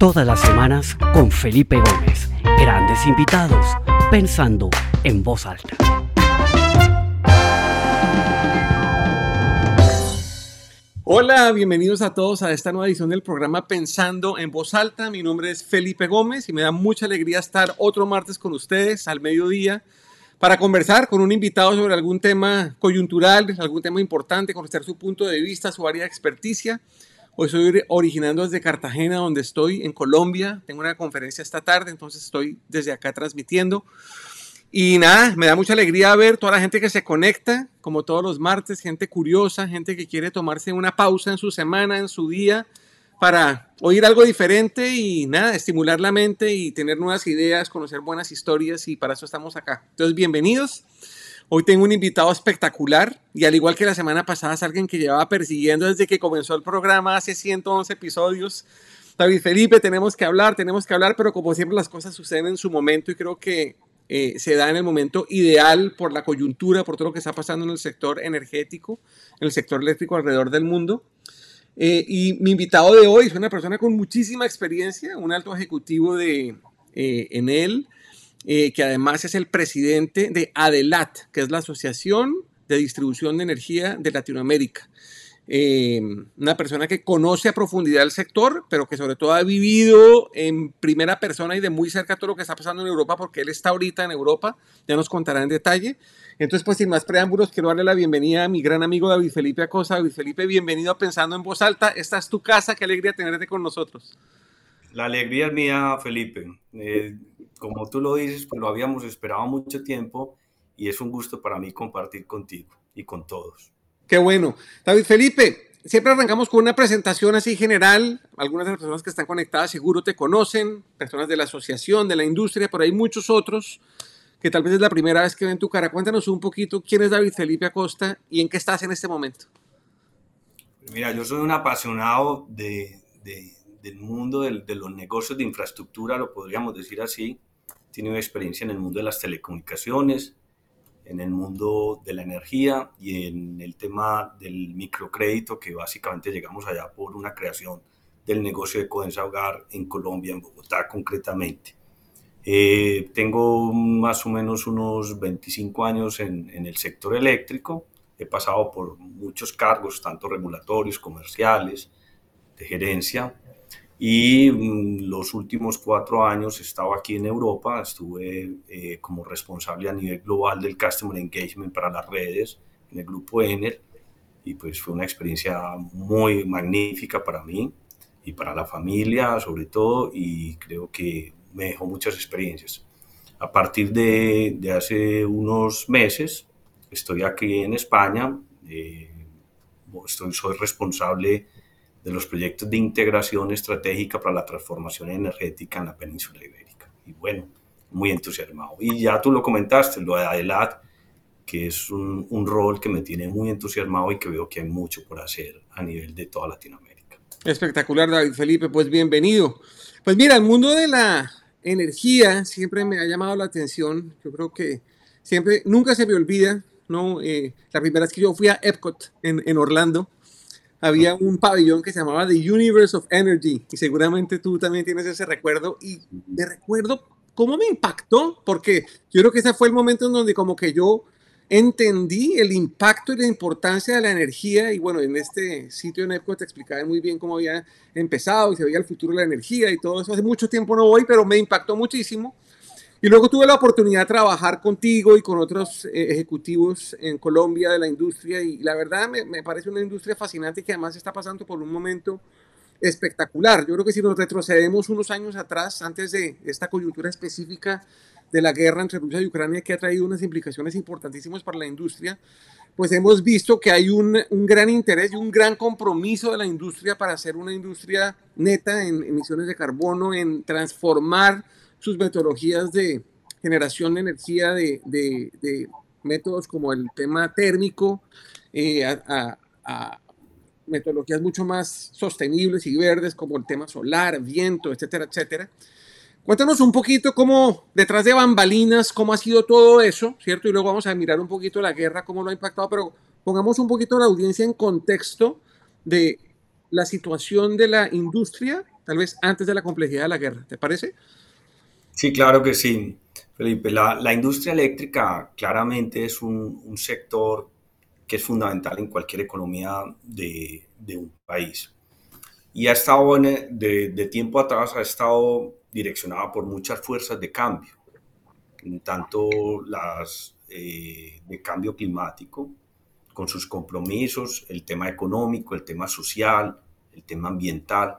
todas las semanas con Felipe Gómez. Grandes invitados, pensando en voz alta. Hola, bienvenidos a todos a esta nueva edición del programa Pensando en Voz Alta. Mi nombre es Felipe Gómez y me da mucha alegría estar otro martes con ustedes al mediodía para conversar con un invitado sobre algún tema coyuntural, algún tema importante, conocer su punto de vista, su área de experticia. Hoy estoy originando desde Cartagena, donde estoy, en Colombia. Tengo una conferencia esta tarde, entonces estoy desde acá transmitiendo. Y nada, me da mucha alegría ver toda la gente que se conecta, como todos los martes, gente curiosa, gente que quiere tomarse una pausa en su semana, en su día, para oír algo diferente y nada, estimular la mente y tener nuevas ideas, conocer buenas historias y para eso estamos acá. Entonces, bienvenidos. Hoy tengo un invitado espectacular y al igual que la semana pasada es alguien que llevaba persiguiendo desde que comenzó el programa hace 111 episodios. David Felipe, tenemos que hablar, tenemos que hablar, pero como siempre las cosas suceden en su momento y creo que eh, se da en el momento ideal por la coyuntura, por todo lo que está pasando en el sector energético, en el sector eléctrico alrededor del mundo. Eh, y mi invitado de hoy es una persona con muchísima experiencia, un alto ejecutivo de eh, Enel, eh, que además es el presidente de ADELAT, que es la Asociación de Distribución de Energía de Latinoamérica. Eh, una persona que conoce a profundidad el sector, pero que sobre todo ha vivido en primera persona y de muy cerca todo lo que está pasando en Europa, porque él está ahorita en Europa, ya nos contará en detalle. Entonces, pues sin más preámbulos, quiero darle la bienvenida a mi gran amigo David Felipe Acosta. David Felipe, bienvenido a Pensando en Voz Alta. Esta es tu casa, qué alegría tenerte con nosotros. La alegría es mía, Felipe. Eh, como tú lo dices, pues lo habíamos esperado mucho tiempo y es un gusto para mí compartir contigo y con todos. Qué bueno. David Felipe, siempre arrancamos con una presentación así general. Algunas de las personas que están conectadas seguro te conocen, personas de la asociación, de la industria, pero hay muchos otros que tal vez es la primera vez que ven tu cara. Cuéntanos un poquito quién es David Felipe Acosta y en qué estás en este momento. Mira, yo soy un apasionado de, del mundo de los negocios de infraestructura, lo podríamos decir así. He tenido experiencia en el mundo de las telecomunicaciones, en el mundo de la energía y en el tema del microcrédito, que básicamente llegamos allá por una creación del negocio de Codensa Hogar en Colombia, en Bogotá concretamente. Eh, tengo más o menos unos 25 años en, en, el sector eléctrico. He pasado por muchos cargos, tanto regulatorios, comerciales, de gerencia. Y mm, los últimos cuatro años he estado aquí en Europa, estuve eh, como responsable a nivel global del Customer Engagement para las redes en el grupo Enel y pues fue una experiencia muy magnífica para mí y para la familia sobre todo y creo que me dejó muchas experiencias. A partir de, de hace unos meses estoy aquí en España, eh, estoy, soy responsable de los proyectos de integración estratégica para la transformación energética en la península ibérica. Y bueno, muy entusiasmado. Y ya tú lo comentaste, lo de ADELAT, que es un, rol que me tiene muy entusiasmado y que veo que hay mucho por hacer a nivel de toda Latinoamérica. Espectacular, David Felipe, pues bienvenido. Pues mira, el mundo de la energía siempre me ha llamado la atención. Yo creo que siempre, nunca se me olvida, ¿no? Eh, la primera vez que yo fui a Epcot en, en Orlando, había un pabellón que se llamaba The Universe of Energy y seguramente tú también tienes ese recuerdo y me recuerdo cómo me impactó porque yo creo que ese fue el momento en donde como que yo entendí el impacto y la importancia de la energía y bueno, en este sitio en Epcot te explicaba muy bien cómo había empezado y se veía el futuro de la energía y todo eso. Hace mucho tiempo no voy, pero me impactó muchísimo y luego tuve la oportunidad de trabajar contigo y con otros eh, ejecutivos en Colombia de la industria y la verdad me, me, parece una industria fascinante que además está pasando por un momento espectacular. Yo creo que si nos retrocedemos unos años atrás, antes de esta coyuntura específica de la guerra entre Rusia y Ucrania que ha traído unas implicaciones importantísimas para la industria, pues hemos visto que hay un, un gran interés y un gran compromiso de la industria para hacer una industria neta en emisiones de carbono, en transformar sus metodologías de generación de energía de, de, de métodos como el tema térmico eh, a, a, a, metodologías mucho más sostenibles y verdes como el tema solar, viento, etcétera, etcétera. Cuéntanos un poquito cómo, detrás de bambalinas, cómo ha sido todo eso, ¿cierto? Y luego vamos a mirar un poquito la guerra, cómo lo ha impactado, pero pongamos un poquito la audiencia en contexto de la situación de la industria tal vez antes de la complejidad de la guerra. ¿Te parece? Sí, claro que sí, Felipe. La, industria eléctrica claramente es un, sector que es fundamental en cualquier economía de, un país. Y ha estado de, de tiempo atrás, ha estado direccionada por muchas fuerzas de cambio, tanto las eh, de cambio climático, con sus compromisos, el tema económico, el tema social, el tema ambiental.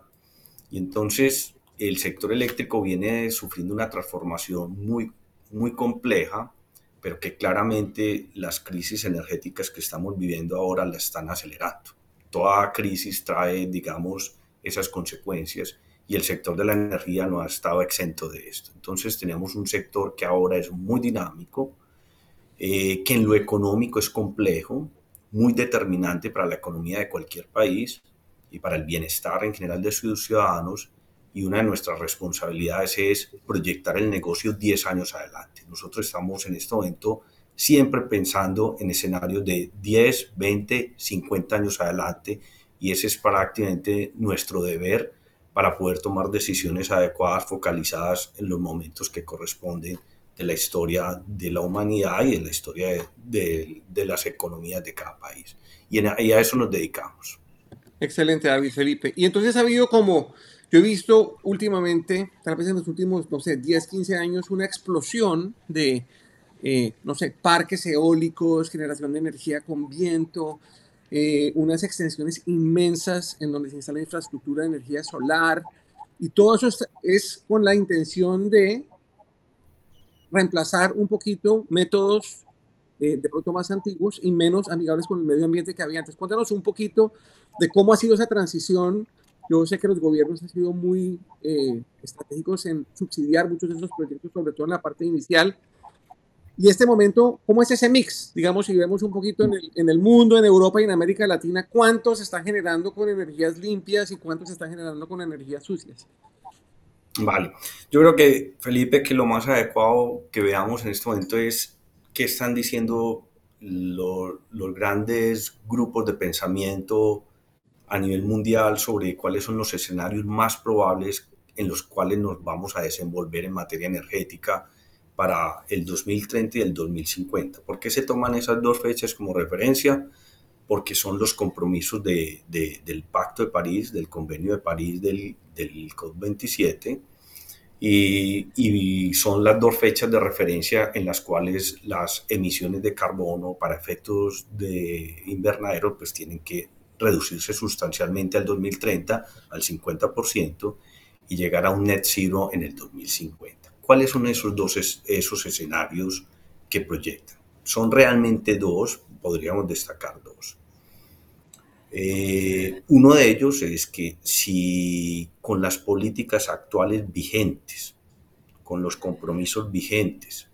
Y entonces el sector eléctrico viene sufriendo una transformación muy, muy compleja, pero que claramente las crisis energéticas que estamos viviendo ahora la están acelerando. Toda crisis trae, digamos, esas consecuencias y el sector de la energía no ha estado exento de esto. Entonces tenemos un sector que ahora es muy dinámico, eh, que en lo económico es complejo, muy determinante para la economía de cualquier país y para el bienestar en general de sus ciudadanos. Y una de nuestras responsabilidades es proyectar el negocio 10 años adelante. Nosotros estamos en este momento siempre pensando en escenarios de 10, 20, 50 años adelante y ese es prácticamente nuestro deber para poder tomar decisiones adecuadas focalizadas en los momentos que corresponden de la historia de la humanidad y en la historia de, de, las economías de cada país. Y, en, y, a eso nos dedicamos. Excelente, David Felipe. Y entonces ha habido como, yo he visto últimamente, tal vez en los últimos, no sé, 10, 15 años, una explosión de, eh, no sé, parques eólicos, generación de energía con viento, eh, unas extensiones inmensas en donde se instala infraestructura de energía solar, y todo eso es, con la intención de reemplazar un poquito métodos eh, de pronto más antiguos y menos amigables con el medio ambiente que había antes. Cuéntanos un poquito de cómo ha sido esa transición. Yo sé que los gobiernos han sido muy eh, estratégicos en subsidiar muchos de esos proyectos, sobre todo en la parte inicial, y este momento, ¿cómo es ese mix? Digamos, si vemos un poquito en el, en el, mundo, en Europa y en América Latina, ¿cuánto se está generando con energías limpias y cuánto se está generando con energías sucias? Vale, yo creo que Felipe, que lo más adecuado que veamos en este momento es qué están diciendo los grandes grupos de pensamiento a nivel mundial sobre cuáles son los escenarios más probables en los cuales nos vamos a desenvolver en materia energética para el 2030 y el 2050. ¿Por qué se toman esas dos fechas como referencia? Porque son los compromisos de, del Pacto de París, del Convenio de París del, del COP27, y, y, son las dos fechas de referencia en las cuales las emisiones de carbono para efectos de invernadero pues tienen que reducirse sustancialmente al 2030 al 50% y llegar a un net zero en el 2050. ¿Cuáles son esos dos esos escenarios que proyectan? Son realmente dos, podríamos destacar dos. Eh, uno de ellos es que si con las políticas actuales vigentes, con los compromisos vigentes,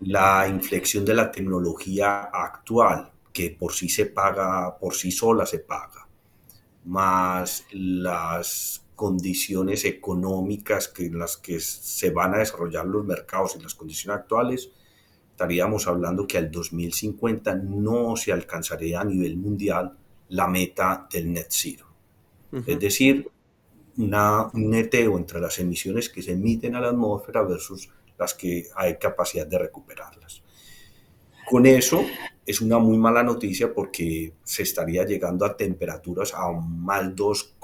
la inflexión de la tecnología actual, que por sí se paga, por sí sola se paga, más las condiciones económicas que, en las que se van a desarrollar los mercados y las condiciones actuales, estaríamos hablando que al 2050 no se alcanzaría a nivel mundial la meta del net zero. Es decir, una, un neteo entre las emisiones que se emiten a la atmósfera versus las que hay capacidad de recuperarlas. Con eso es una muy mala noticia porque se estaría llegando a temperaturas a más 2,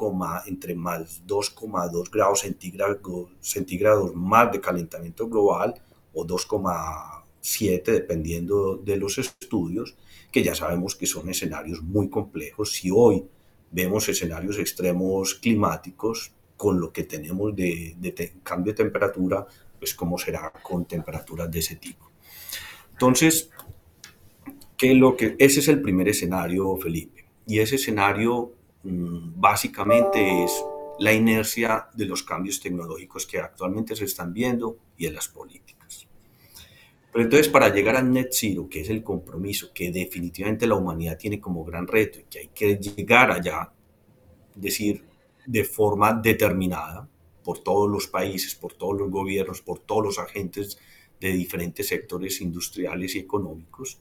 entre más 2,2 grados centígrados, centígrados más de calentamiento global o 2,7 dependiendo de los estudios, que ya sabemos que son escenarios muy complejos. Si hoy vemos escenarios extremos climáticos con lo que tenemos de, de cambio de temperatura, pues cómo será con temperaturas de ese tipo. Entonces, que lo que, ese es el primer escenario, Felipe. Y ese escenario mm, básicamente es la inercia de los cambios tecnológicos que actualmente se están viendo y en las políticas. Pero entonces para llegar al net zero, que es el compromiso que definitivamente la humanidad tiene como gran reto y que hay que llegar allá, decir, de forma determinada por todos los países, por todos los gobiernos, por todos los agentes de diferentes sectores industriales y económicos,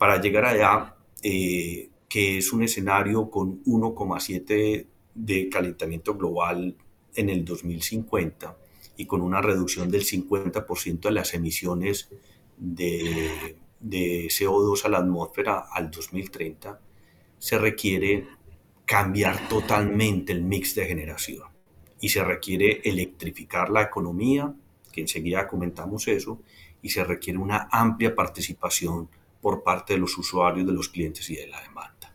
para llegar allá, eh, que es un escenario con 1,7 de calentamiento global en el 2050 y con una reducción del 50% de las emisiones de, de CO2 a la atmósfera al 2030, se requiere cambiar totalmente el mix de generación y se requiere electrificar la economía, que enseguida comentamos eso, y se requiere una amplia participación por parte de los usuarios, de los clientes y de la demanda,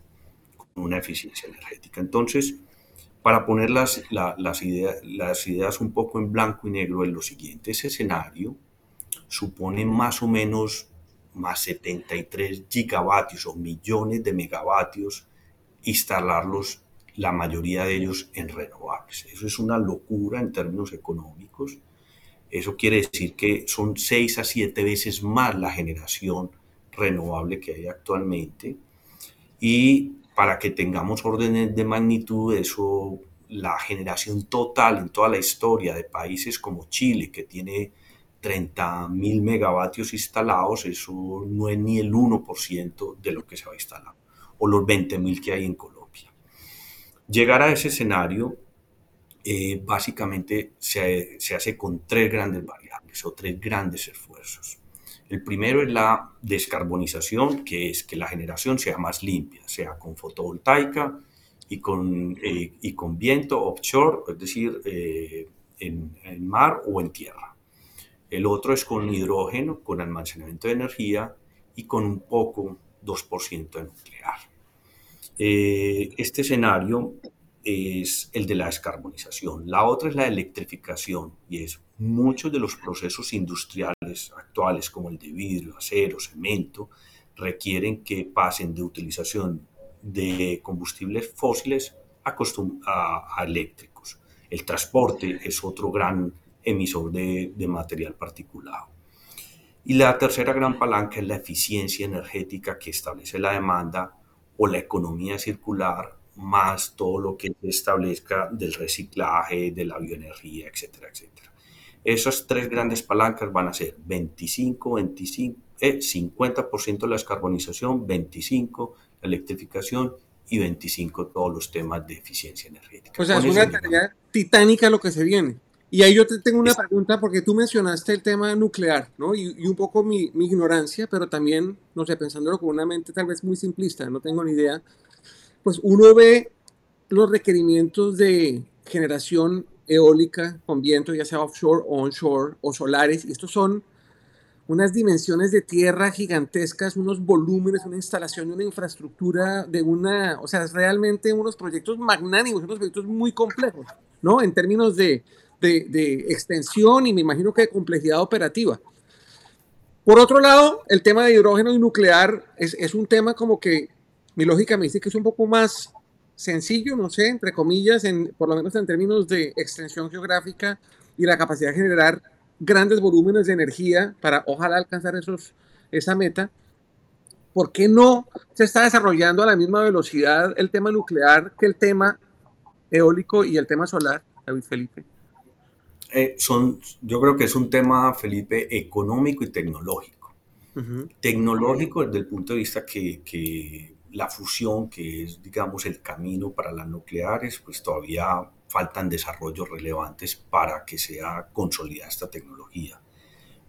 con una eficiencia energética. Entonces, para poner las, las, ideas, las ideas un poco en blanco y negro en lo siguiente, ese escenario supone más o menos más 73 gigavatios o millones de megavatios, instalarlos, la mayoría de ellos en renovables. Eso es una locura en términos económicos. Eso quiere decir que son 6 a 7 veces más la generación renovable que hay actualmente. Y para que tengamos órdenes de magnitud, eso, la generación total en toda la historia de países como Chile, que tiene 30 mil megavatios instalados, eso no es ni el 1% de lo que se va a instalar, o los 20 mil que hay en Colombia. Llegar a ese escenario eh, básicamente se, se hace con tres grandes variables o tres grandes esfuerzos. El primero es la descarbonización, que es que la generación sea más limpia, sea con fotovoltaica y con, eh, viento offshore, es decir, eh, en, en, mar o en tierra. El otro es con hidrógeno, con almacenamiento de energía y con un poco 2% de nuclear. Eh, este escenario es el de la descarbonización. La otra es la electrificación y es muchos de los procesos industriales actuales como el de vidrio, acero, cemento, requieren que pasen de utilización de combustibles fósiles a, eléctricos. El transporte es otro gran emisor de, de material particulado. Y la tercera gran palanca es la eficiencia energética que establece la demanda o la economía circular, más todo lo que se establezca del reciclaje, de la bioenergía, etcétera, etcétera. Esas tres grandes palancas van a ser 25, 25, eh, 50% la descarbonización, 25 la electrificación y 25 todos los temas de eficiencia energética. O sea, es una tarea titánica lo que se viene. Y ahí yo te tengo una pregunta porque tú mencionaste el tema nuclear, ¿no? Y, y un poco mi, mi, ignorancia, pero también, no sé, pensándolo con una mente tal vez muy simplista, no tengo ni idea, pues uno ve los requerimientos de generación eólica con viento, ya sea offshore o onshore o solares, y estos son unas dimensiones de tierra gigantescas, unos volúmenes, una instalación, una infraestructura de una, o sea, realmente unos proyectos magnánimos, unos proyectos muy complejos, ¿no? En términos de, de, de, extensión y me imagino que de complejidad operativa. Por otro lado, el tema de hidrógeno y nuclear es, es, un tema como que mi lógica me dice que es un poco más sencillo, no sé, entre comillas, en, por lo menos en términos de extensión geográfica y la capacidad de generar grandes volúmenes de energía para ojalá alcanzar esos, esa meta. ¿Por qué no se está desarrollando a la misma velocidad el tema nuclear que el tema eólico y el tema solar, David Felipe? Eh, son, yo creo que es un tema, Felipe, económico y tecnológico. Uh -huh. Tecnológico desde el punto de vista que, que, la fusión, que es, digamos, el camino para las nucleares, pues todavía faltan desarrollos relevantes para que sea consolidada esta tecnología.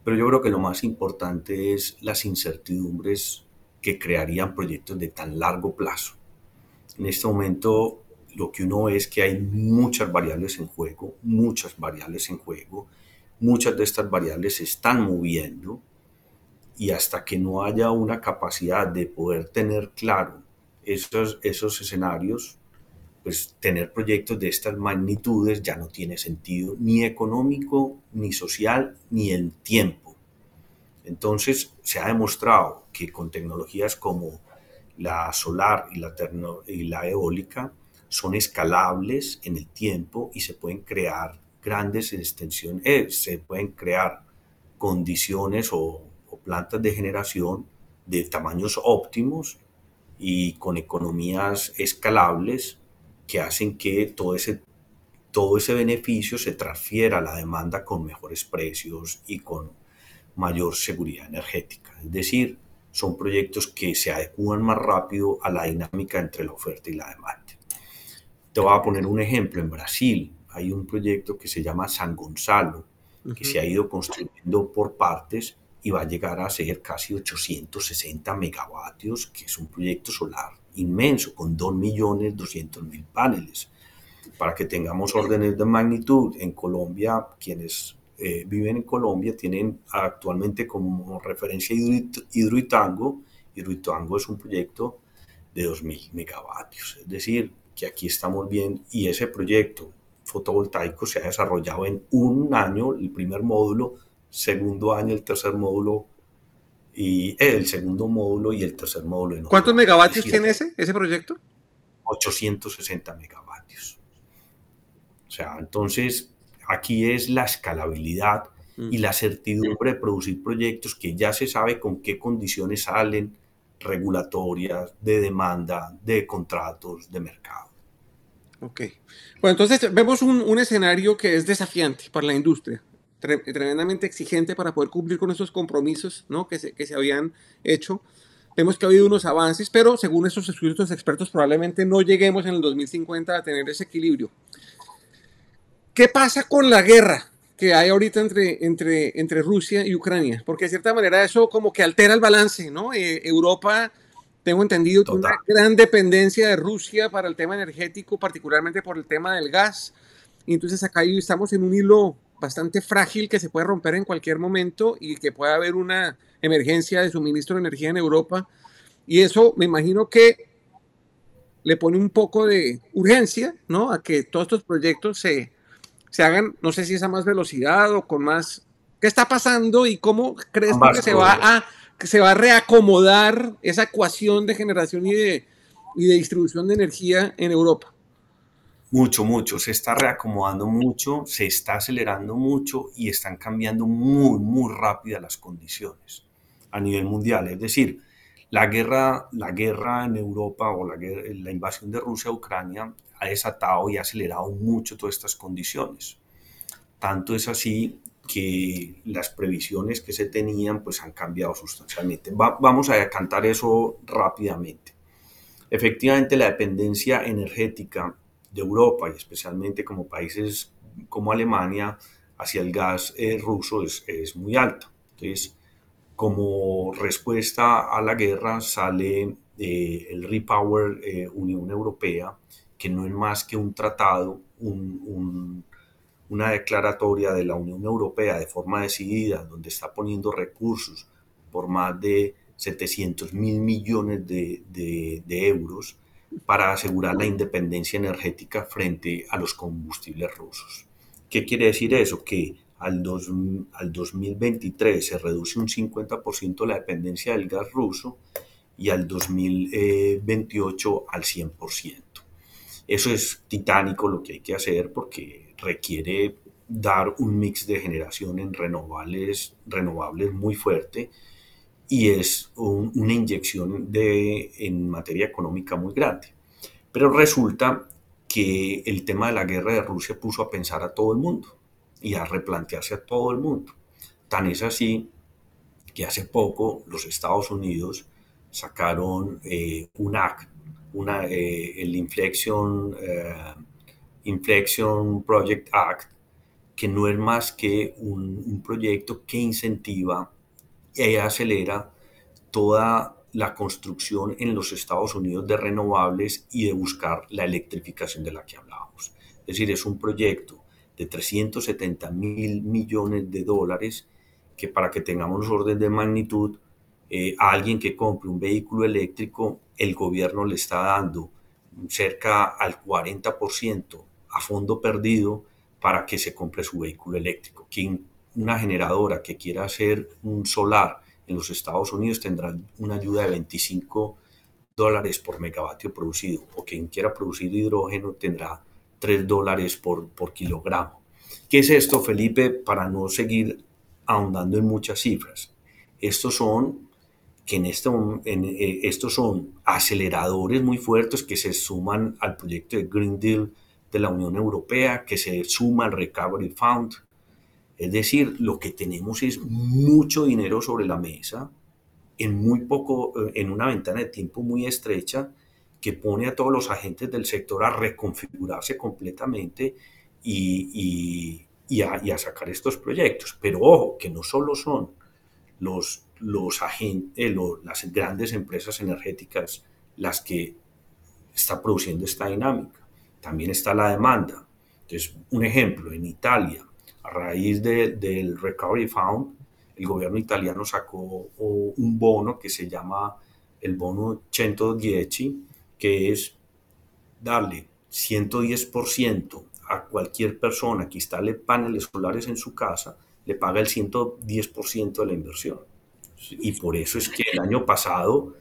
Pero yo creo que lo más importante es las incertidumbres que crearían proyectos de tan largo plazo. En este momento lo que uno ve es que hay muchas variables en juego, muchas variables en juego, muchas de estas variables se están moviendo y hasta que no haya una capacidad de poder tener claro esos, esos escenarios, pues tener proyectos de estas magnitudes ya no tiene sentido ni económico, ni social, ni en tiempo. Entonces se ha demostrado que con tecnologías como la solar y la, eólica, son escalables en el tiempo y se pueden crear grandes extensiones, eh, se pueden crear condiciones o, plantas de generación de tamaños óptimos y con economías escalables que hacen que todo ese, todo ese beneficio se transfiera a la demanda con mejores precios y con mayor seguridad energética. Es decir, son proyectos que se adecúan más rápido a la dinámica entre la oferta y la demanda. Te voy a poner un ejemplo. En Brasil hay un proyecto que se llama San Gonzalo, que se ha ido construyendo por partes y va a llegar a ser casi 860 megavatios, que es un proyecto solar inmenso, con 2.200.000 paneles. Para que tengamos órdenes de magnitud, en Colombia, quienes eh, viven en Colombia tienen actualmente como referencia Hidroitango. Hidroitango es un proyecto de 2.000 megavatios, es decir, que aquí estamos viendo, y ese proyecto fotovoltaico se ha desarrollado en un año, el primer módulo, segundo año, el tercer módulo, y eh, el segundo módulo y el tercer módulo. En ¿Cuántos megavatios tiene ese, ese proyecto? 860 megavatios. O sea, entonces aquí es la escalabilidad y mm. la certidumbre de producir proyectos que ya se sabe con qué condiciones salen, regulatorias, de demanda, de contratos, de mercado. Ok. Bueno, entonces vemos un, un escenario que es desafiante para la industria, tremendamente exigente para poder cumplir con esos compromisos ¿no? que, se, que se habían hecho. Vemos que ha habido unos avances, pero según estos estudios expertos probablemente no lleguemos en el 2050 a tener ese equilibrio. ¿Qué pasa con la guerra que hay ahorita entre, entre, entre Rusia y Ucrania? Porque de cierta manera eso como que altera el balance, ¿no? Eh, Europa, tengo entendido, tiene una gran dependencia de Rusia para el tema energético, particularmente por el tema del gas. Y entonces acá estamos en un hilo bastante frágil que se puede romper en cualquier momento y que puede haber una emergencia de suministro de energía en Europa. Y eso me imagino que le pone un poco de urgencia, ¿no? A que todos estos proyectos se, se hagan, no sé si es a más velocidad o con más... ¿Qué está pasando y cómo crees que se va, a, que se va a reacomodar esa ecuación de generación y de, y de distribución de energía en Europa? Mucho, mucho. Se está reacomodando mucho, se está acelerando mucho y están cambiando muy, muy rápidas las condiciones a nivel mundial. Es decir, la guerra, la guerra en Europa o la, la invasión de Rusia a Ucrania ha desatado y ha acelerado mucho todas estas condiciones. Tanto es así que las previsiones que se tenían pues han cambiado sustancialmente. vamos a cantar eso rápidamente. Efectivamente, la dependencia energética de Europa y especialmente como países como Alemania hacia el gas eh, ruso es, es, muy alta. Entonces, como respuesta a la guerra sale eh, el Repower eh, Unión Europea, que no es más que un tratado, una declaratoria de la Unión Europea de forma decidida, donde está poniendo recursos por más de 700 mil millones de, euros para asegurar la independencia energética frente a los combustibles rusos. ¿Qué quiere decir eso? Que al, al 2023 se reduce un 50% la dependencia del gas ruso y al 2028 al 100%. Eso es titánico lo que hay que hacer porque requiere dar un mix de generación en renovables, renovables muy fuerte y es una inyección de, en materia económica muy grande. Pero resulta que el tema de la guerra de Rusia puso a pensar a todo el mundo y a replantearse a todo el mundo. Tan es así que hace poco los Estados Unidos sacaron eh, un acto una, eh, el Inflection, eh, Inflection Project Act, que no es más que un, proyecto que incentiva y acelera toda la construcción en los Estados Unidos de renovables y de buscar la electrificación de la que hablábamos. Es decir, es un proyecto de 370 mil millones de dólares que para que tengamos orden de magnitud, eh, a alguien que compre un vehículo eléctrico el gobierno le está dando cerca al 40% a fondo perdido para que se compre su vehículo eléctrico. Quien, una generadora que quiera hacer un solar en los Estados Unidos tendrá una ayuda de 25 dólares por megavatio producido o quien quiera producir hidrógeno tendrá 3 dólares por, por kilogramo. ¿Qué es esto, Felipe? Para no seguir ahondando en muchas cifras. Estos son que en, este, eh, estos son aceleradores muy fuertes que se suman al proyecto de Green Deal de la Unión Europea, que se suma al Recovery Fund. Es decir, lo que tenemos es mucho dinero sobre la mesa en muy poco, eh, en una ventana de tiempo muy estrecha, que pone a todos los agentes del sector a reconfigurarse completamente y, y, a, sacar estos proyectos. Pero ojo, que no solo son los, los agentes, eh, las grandes empresas energéticas las que está produciendo esta dinámica, también está la demanda. Entonces, un ejemplo, en Italia, a raíz del Recovery Fund, el gobierno italiano sacó un bono que se llama el bono 110, que es darle 110% a cualquier persona que instale paneles solares en su casa, le paga el 110% de la inversión. Y por eso es que el año pasado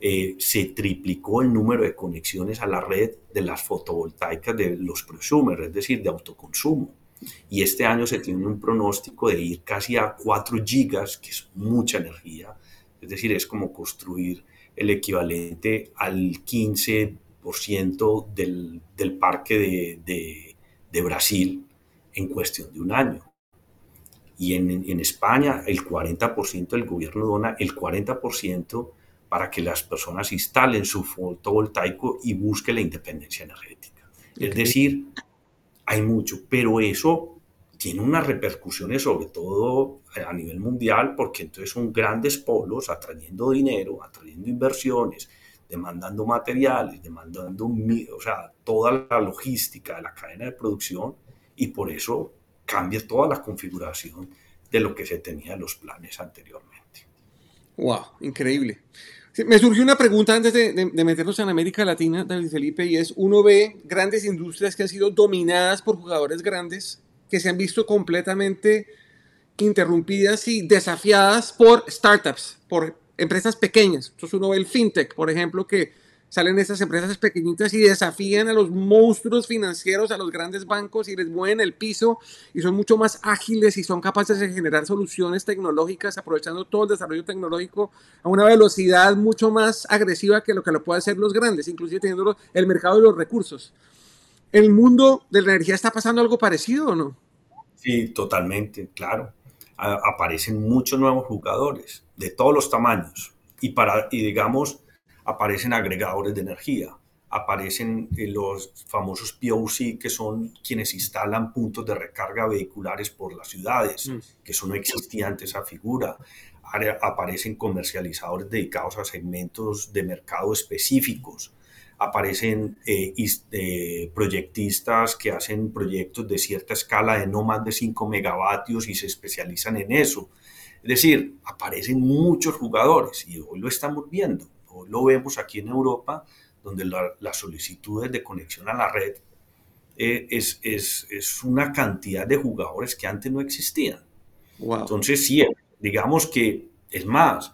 eh, se triplicó el número de conexiones a la red de las fotovoltaicas de los prosumers, es decir, de autoconsumo. Y este año se tiene un pronóstico de ir casi a 4 gigas, que es mucha energía. Es decir, es como construir el equivalente al 15% del, del parque de de Brasil en cuestión de un año. Y en, en España el 40% del gobierno dona el 40% para que las personas instalen su fotovoltaico y busquen la independencia energética. Es decir, hay mucho, pero eso tiene unas repercusiones sobre todo a nivel mundial porque entonces son grandes polos atrayendo dinero, atrayendo inversiones, demandando materiales, demandando o sea, toda la logística de la cadena de producción y por eso cambia toda la configuración de lo que se tenía en los planes anteriormente. ¡Wow! Increíble. Me surgió una pregunta antes de, de, meternos en América Latina, David Felipe, y es, uno ve grandes industrias que han sido dominadas por jugadores grandes, que se han visto completamente interrumpidas y desafiadas por startups, por empresas pequeñas. Entonces uno ve el fintech, por ejemplo, que salen estas empresas pequeñitas y desafían a los monstruos financieros, a los grandes bancos y les mueven el piso y son mucho más ágiles y son capaces de generar soluciones tecnológicas aprovechando todo el desarrollo tecnológico a una velocidad mucho más agresiva que lo que lo pueden hacer los grandes, inclusive teniendo el mercado de los recursos. ¿El mundo de la energía está pasando algo parecido o no? Sí, totalmente, claro aparecen muchos nuevos jugadores de todos los tamaños y, para, y digamos, aparecen agregadores de energía, aparecen eh, los famosos POC, que son quienes instalan puntos de recarga vehiculares por las ciudades, mm. que eso no existía antes esa figura. Aparecen comercializadores dedicados a segmentos de mercado específicos aparecen eh, eh, proyectistas que hacen proyectos de cierta escala de no más de 5 megavatios y se especializan en eso. Es decir, aparecen muchos jugadores y hoy lo estamos viendo. Hoy lo vemos aquí en Europa, donde las solicitudes de conexión a la red eh, es, es, es, una cantidad de jugadores que antes no existían. Entonces, sí, digamos que, es más,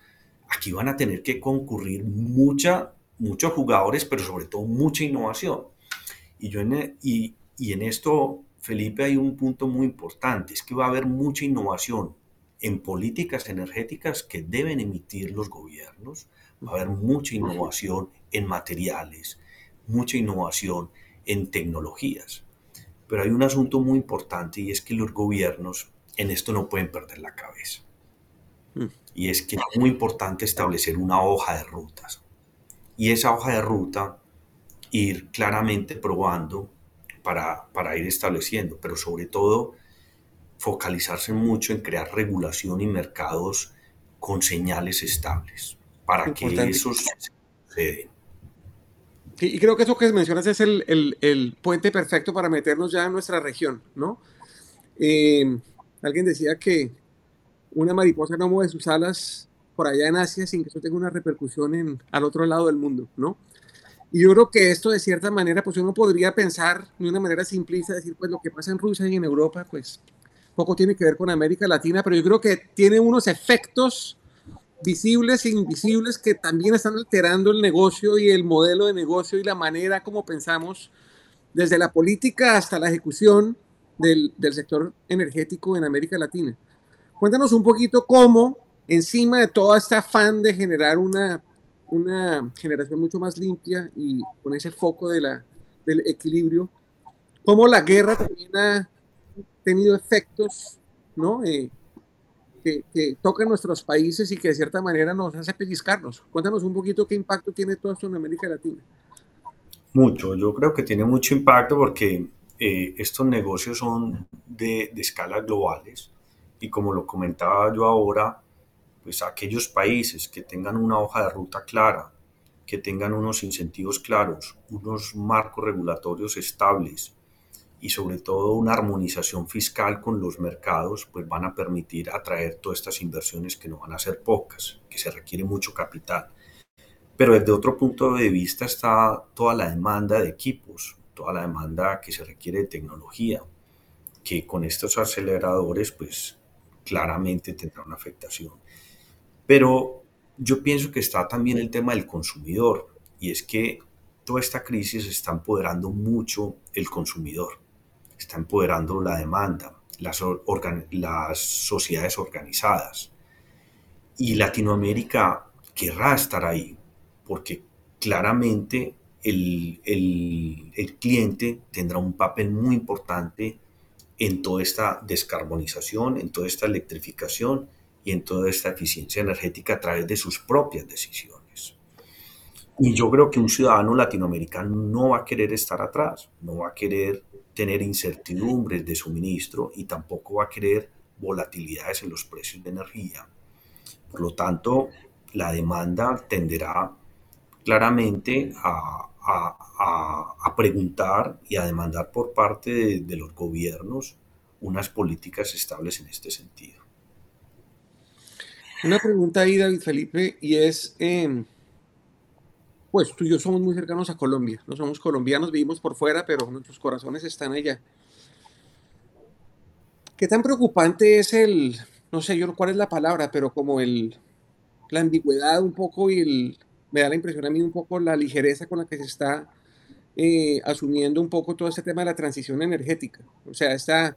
aquí van a tener que concurrir mucha muchos jugadores, pero sobre todo mucha innovación. Y, yo en, e, y, y en esto, Felipe, hay un punto muy importante, es que va a haber mucha innovación en políticas energéticas que deben emitir los gobiernos, va a haber mucha innovación en materiales, mucha innovación en tecnologías. Pero hay un asunto muy importante y es que los gobiernos en esto no pueden perder la cabeza. Mm. Y es que es muy importante establecer una hoja de rutas, y esa hoja de ruta ir claramente probando para, para ir estableciendo, pero sobre todo focalizarse mucho en crear regulación y mercados con señales estables para que eso suceda. y creo que eso que mencionas es el, el, el, puente perfecto para meternos ya en nuestra región, ¿no? Eh, alguien decía que una mariposa no mueve sus alas por allá en Asia sin que eso tenga una repercusión en, al otro lado del mundo, ¿no? Y yo creo que esto de cierta manera, pues uno podría pensar de una manera simplista, decir, pues lo que pasa en Rusia y en Europa, pues poco tiene que ver con América Latina, pero yo creo que tiene unos efectos visibles e invisibles que también están alterando el negocio y el modelo de negocio y la manera como pensamos desde la política hasta la ejecución del, del sector energético en América Latina. Cuéntanos un poquito cómo encima de todo este afán de generar una, una generación mucho más limpia y con ese foco de la, del equilibrio, como la guerra también ha tenido efectos ¿no? Eh, que, que, tocan nuestros países y que de cierta manera nos hace pellizcarnos. Cuéntanos un poquito qué impacto tiene todo esto en América Latina. Mucho, yo creo que tiene mucho impacto porque eh, estos negocios son de, de escalas globales y como lo comentaba yo ahora, pues aquellos países que tengan una hoja de ruta clara, que tengan unos incentivos claros, unos marcos regulatorios estables y sobre todo una armonización fiscal con los mercados, pues van a permitir atraer todas estas inversiones que no van a ser pocas, que se requiere mucho capital. Pero desde otro punto de vista está toda la demanda de equipos, toda la demanda que se requiere de tecnología, que con estos aceleradores pues claramente tendrá una afectación. Pero yo pienso que está también el tema del consumidor y es que toda esta crisis está empoderando mucho el consumidor, está empoderando la demanda, las, sociedades organizadas. Y Latinoamérica querrá estar ahí porque claramente el, el, cliente tendrá un papel muy importante en toda esta descarbonización, en toda esta electrificación y en toda esta eficiencia energética a través de sus propias decisiones. Y yo creo que un ciudadano latinoamericano no va a querer estar atrás, no va a querer tener incertidumbres de suministro y tampoco va a querer volatilidades en los precios de energía. Por lo tanto, la demanda tenderá claramente a, preguntar y a demandar por parte de, los gobiernos unas políticas estables en este sentido. Una pregunta ahí, David Felipe, y es, eh, pues tú y yo somos muy cercanos a Colombia, no somos colombianos, vivimos por fuera, pero nuestros corazones están allá. ¿Qué tan preocupante es el, no sé yo cuál es la palabra, pero como el, la ambigüedad un poco y el, me da la impresión a mí un poco la ligereza con la que se está eh, asumiendo un poco todo este tema de la transición energética? O sea, esta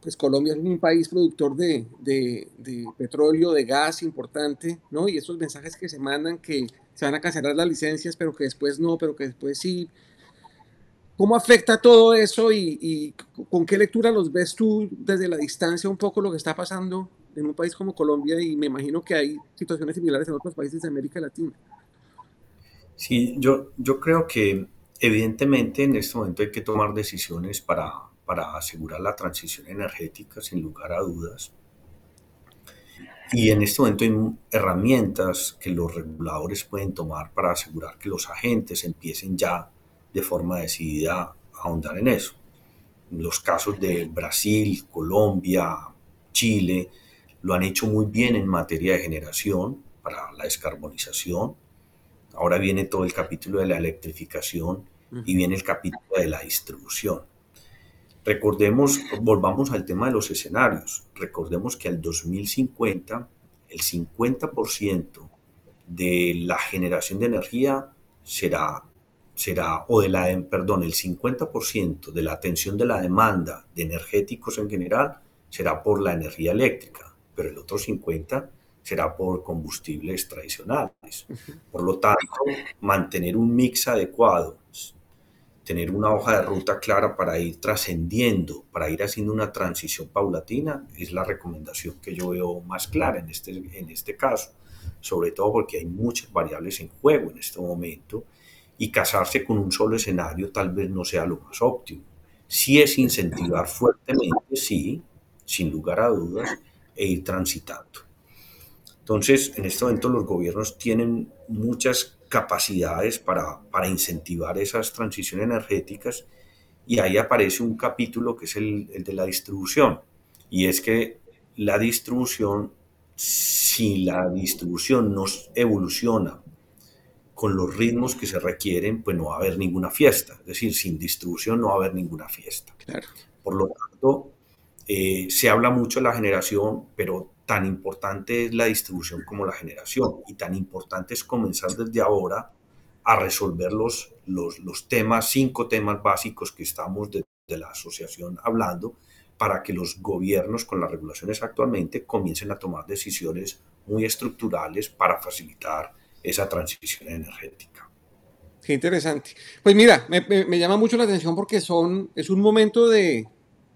pues Colombia es un país productor de, de, de, petróleo, de gas importante, ¿no? Y estos mensajes que se mandan que se van a cancelar las licencias, pero que después no, pero que después sí. ¿Cómo afecta todo eso y, y con qué lectura los ves tú desde la distancia un poco lo que está pasando en un país como Colombia? Y me imagino que hay situaciones similares en otros países de América Latina. Sí, yo, yo creo que evidentemente en este momento hay que tomar decisiones para para asegurar la transición energética, sin lugar a dudas. Y en este momento hay herramientas que los reguladores pueden tomar para asegurar que los agentes empiecen ya de forma decidida a ahondar en eso. Los casos de Brasil, Colombia, Chile lo han hecho muy bien en materia de generación para la descarbonización. Ahora viene todo el capítulo de la electrificación y viene el capítulo de la distribución. Recordemos, volvamos al tema de los escenarios. Recordemos que al 2050 el 50% de la generación de energía será, será o de la, perdón, el 50% de la atención de la demanda de energéticos en general será por la energía eléctrica, pero el otro 50% será por combustibles tradicionales. Por lo tanto, mantener un mix adecuado tener una hoja de ruta clara para ir trascendiendo, para ir haciendo una transición paulatina, es la recomendación que yo veo más clara en este, en este caso, sobre todo porque hay muchas variables en juego en este momento y casarse con un solo escenario tal vez no sea lo más óptimo. Si es incentivar fuertemente, sí, sin lugar a dudas, e ir transitando. Entonces, en este momento los gobiernos tienen muchas capacidades para, para incentivar esas transiciones energéticas y ahí aparece un capítulo que es el, el, de la distribución. Y es que la distribución, si la distribución no evoluciona con los ritmos que se requieren, pues no va a haber ninguna fiesta. Es decir, sin distribución no va a haber ninguna fiesta. Claro. Por lo tanto, eh, se habla mucho de la generación, pero tan importante es la distribución como la generación y tan importante es comenzar desde ahora a resolver los, los, los temas, cinco temas básicos que estamos desde de la asociación hablando para que los gobiernos con las regulaciones actualmente comiencen a tomar decisiones muy estructurales para facilitar esa transición energética. Qué interesante. Pues mira, me, me, me llama mucho la atención porque son, es un momento de,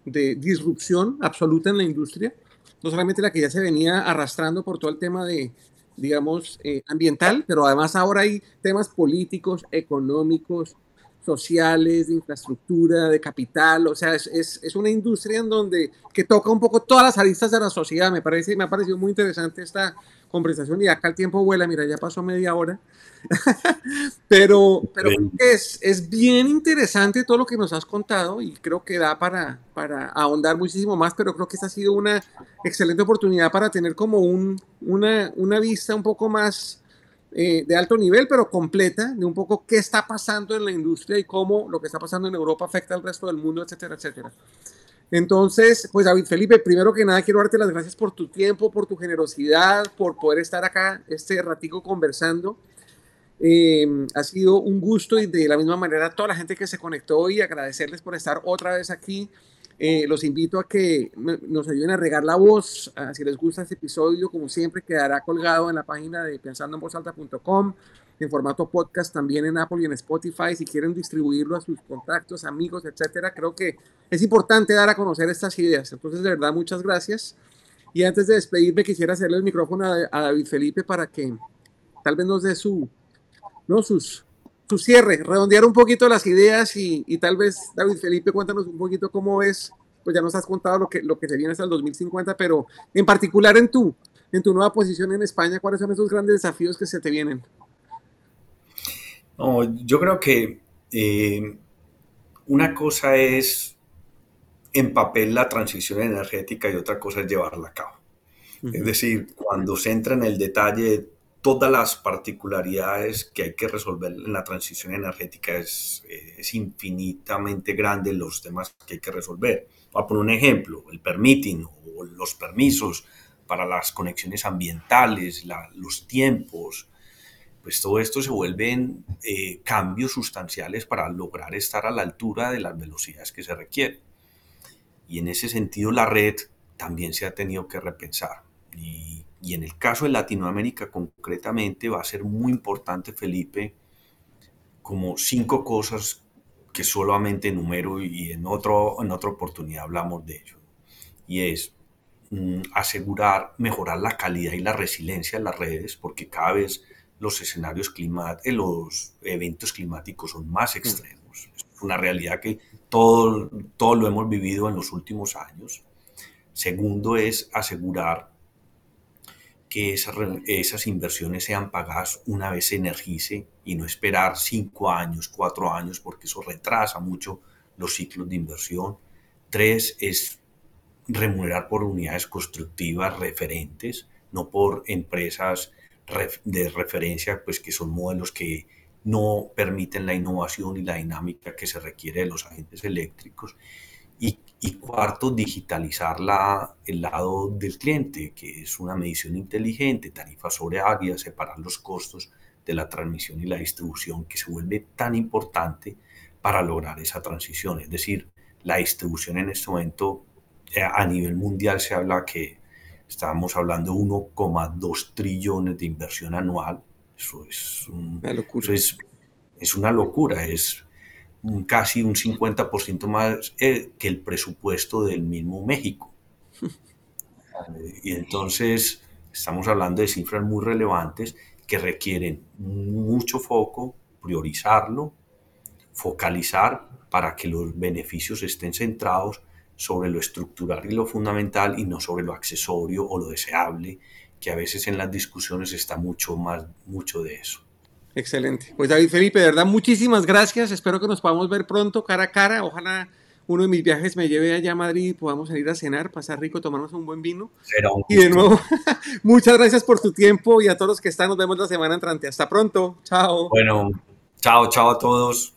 de disrupción absoluta en la industria no solamente la que ya se venía arrastrando por todo el tema de, digamos, eh, ambiental, pero además ahora hay temas políticos, económicos, sociales, de infraestructura, de capital, o sea, es, es, una industria en donde que toca un poco todas las aristas de la sociedad, me parece, me ha parecido muy interesante esta conversación y acá el tiempo vuela, mira, ya pasó media hora, pero, pero es, es bien interesante todo lo que nos has contado y creo que da para, para ahondar muchísimo más, pero creo que esta ha sido una excelente oportunidad para tener como un, una, una vista un poco más eh, de alto nivel, pero completa, de un poco qué está pasando en la industria y cómo lo que está pasando en Europa afecta al resto del mundo, etcétera, etcétera. Entonces, pues David Felipe, primero que nada quiero darte las gracias por tu tiempo, por tu generosidad, por poder estar acá este ratico conversando. Eh, ha sido un gusto y de la misma manera a toda la gente que se conectó hoy, agradecerles por estar otra vez aquí eh, los invito a que nos ayuden a regar la voz. Ah, si les gusta este episodio, como siempre, quedará colgado en la página de pensandoenvozalta.com, en formato podcast también en Apple y en Spotify. Si quieren distribuirlo a sus contactos, amigos, etcétera, creo que es importante dar a conocer estas ideas. Entonces, de verdad, muchas gracias. Y antes de despedirme, quisiera hacerle el micrófono a, David Felipe para que tal vez nos dé su, ¿no? sus, su cierre, redondear un poquito las ideas y, tal vez, David Felipe, cuéntanos un poquito cómo es, pues ya nos has contado lo que, lo que se viene hasta el 2050, pero en particular en tu, en tu nueva posición en España, ¿cuáles son esos grandes desafíos que se te vienen? yo creo que eh, una cosa es en papel la transición energética y otra cosa es llevarla a cabo. Es decir, cuando se entra en el detalle todas las particularidades que hay que resolver en la transición energética es, eh, es infinitamente grande los temas que hay que resolver. Voy a poner un ejemplo, el permitting o los permisos para las conexiones ambientales, los tiempos, pues todo esto se vuelven eh, cambios sustanciales para lograr estar a la altura de las velocidades que se requieren. Y en ese sentido la red también se ha tenido que repensar. Y y en el caso de Latinoamérica concretamente va a ser muy importante, Felipe, como cinco cosas que solamente enumero y en, otro, en otra oportunidad hablamos de ello. Y es mm, asegurar, mejorar la calidad y la resiliencia de las redes, porque cada vez los escenarios climáticos, los eventos climáticos son más extremos. Es una realidad que todo, todo lo hemos vivido en los últimos años. Segundo es asegurar que esas, inversiones sean pagadas una vez se energice y no esperar cinco años, cuatro años, porque eso retrasa mucho los ciclos de inversión. Tres es remunerar por unidades constructivas referentes, no por empresas de referencia, pues que son modelos que no permiten la innovación y la dinámica que se requiere de los agentes eléctricos. Y, cuarto, digitalizar la, el lado del cliente, que es una medición inteligente, tarifas sobre área, separar los costos de la transmisión y la distribución, que se vuelve tan importante para lograr esa transición. Es decir, la distribución en este momento eh, a nivel mundial se habla que estábamos hablando de 1,2 trillones de inversión anual. Eso es, una locura. es, es una locura. Es, casi un 50% más eh, que el presupuesto del mismo México. y entonces estamos hablando de cifras muy relevantes que requieren mucho foco, priorizarlo, focalizar para que los beneficios estén centrados sobre lo estructural y lo fundamental y no sobre lo accesorio o lo deseable, que a veces en las discusiones está mucho más mucho de eso. Excelente. Pues David Felipe, de verdad, muchísimas gracias. Espero que nos podamos ver pronto cara a cara. Ojalá uno de mis viajes me lleve allá a Madrid y podamos salir a cenar, pasar rico, tomarnos un buen vino. y de nuevo, muchas gracias por tu tiempo y a todos los que están. Nos vemos la semana entrante. Hasta pronto. Chao. Bueno, chao, chao a todos.